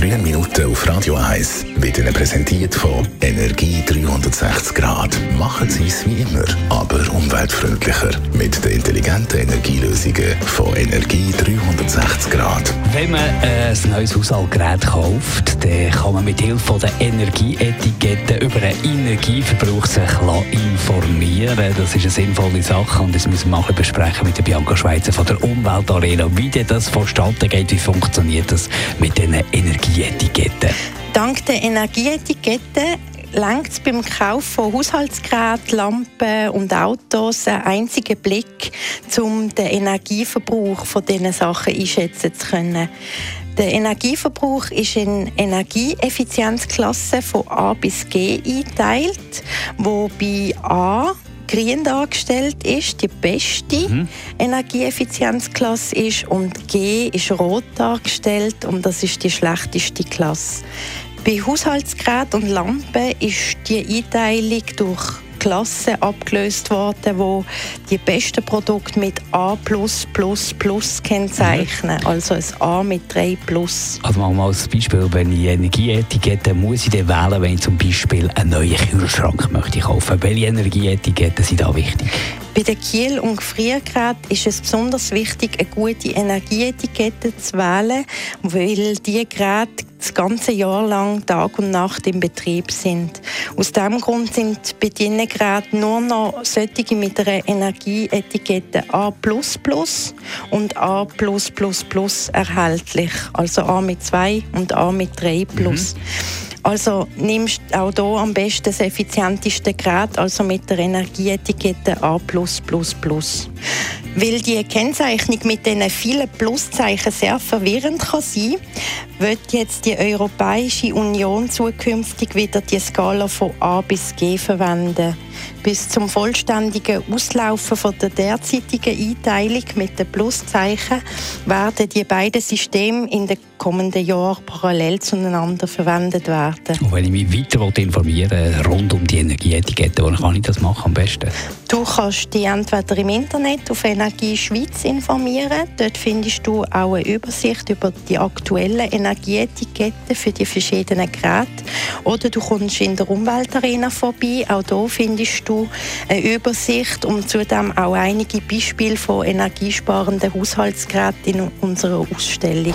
grünen Minuten auf Radio 1 werden präsentiert von Energie 360 Grad. Machen Sie es wie immer, aber umweltfreundlicher. Mit den intelligenten Energielösungen von Energie 360 Grad. Wenn man äh, ein neues Haushaltsgerät kauft, dann kann man mit Hilfe der Energieetikette über den Energieverbrauch sich informieren Das ist eine sinnvolle Sache und das müssen wir mal besprechen mit der Bianca Schweizer von der Umweltarena, wie das vonstatten geht, wie funktioniert das mit den Energieetiketten. Dank der Energieetikette lenkt es beim Kauf von Haushaltsgeräten, Lampen und Autos einen einzigen Blick, um den Energieverbrauch von diesen Sachen einschätzen zu können. Der Energieverbrauch ist in Energieeffizienzklassen von A bis G eingeteilt, wo bei A grün dargestellt ist, die beste mhm. Energieeffizienzklasse ist und G ist rot dargestellt und das ist die schlechteste Klasse. Bei Haushaltsgeräten und Lampen ist die Einteilung durch Klassen abgelöst worden, wo die besten Produkte mit A kennzeichnen, mhm. also ein A mit 3 Also mal als Beispiel, wenn ich Energieetikette muss ich dann wählen, wenn ich zum Beispiel einen neuen Kühlschrank möchte kaufen. Welche Energieetiketten sind da wichtig? Bei den Kiel- und Gefriergeräten ist es besonders wichtig, eine gute Energieetikette zu wählen, weil diese Geräte das ganze Jahr lang Tag und Nacht im Betrieb sind. Aus diesem Grund sind bei diesen Geräten nur noch solche mit einer Energieetikette A und A erhältlich. Also A mit 2 und A mit 3 Mhm. Also nimmst auch hier am besten das effizienteste Gerät, also mit der Energieetikette A+++. Weil die Kennzeichnung mit diesen vielen Pluszeichen sehr verwirrend kann sein wird jetzt die Europäische Union zukünftig wieder die Skala von A bis G verwenden. Bis zum vollständigen Auslaufen von der derzeitigen Einteilung mit den Pluszeichen werden die beiden Systeme in den kommenden Jahren parallel zueinander verwendet werden. Und wenn ich mich weiter informieren will, rund um die Energieetikette, wo kann ich das machen am besten? Du kannst dich entweder im Internet auf Energie Schweiz informieren. Dort findest du auch eine Übersicht über die aktuellen Energieetiketten für die verschiedenen Geräte. Oder du kommst in der Umweltarena vorbei. Auch hier findest du eine Übersicht und zudem auch einige Beispiele von energiesparenden Haushaltsgeräten in unserer Ausstellung.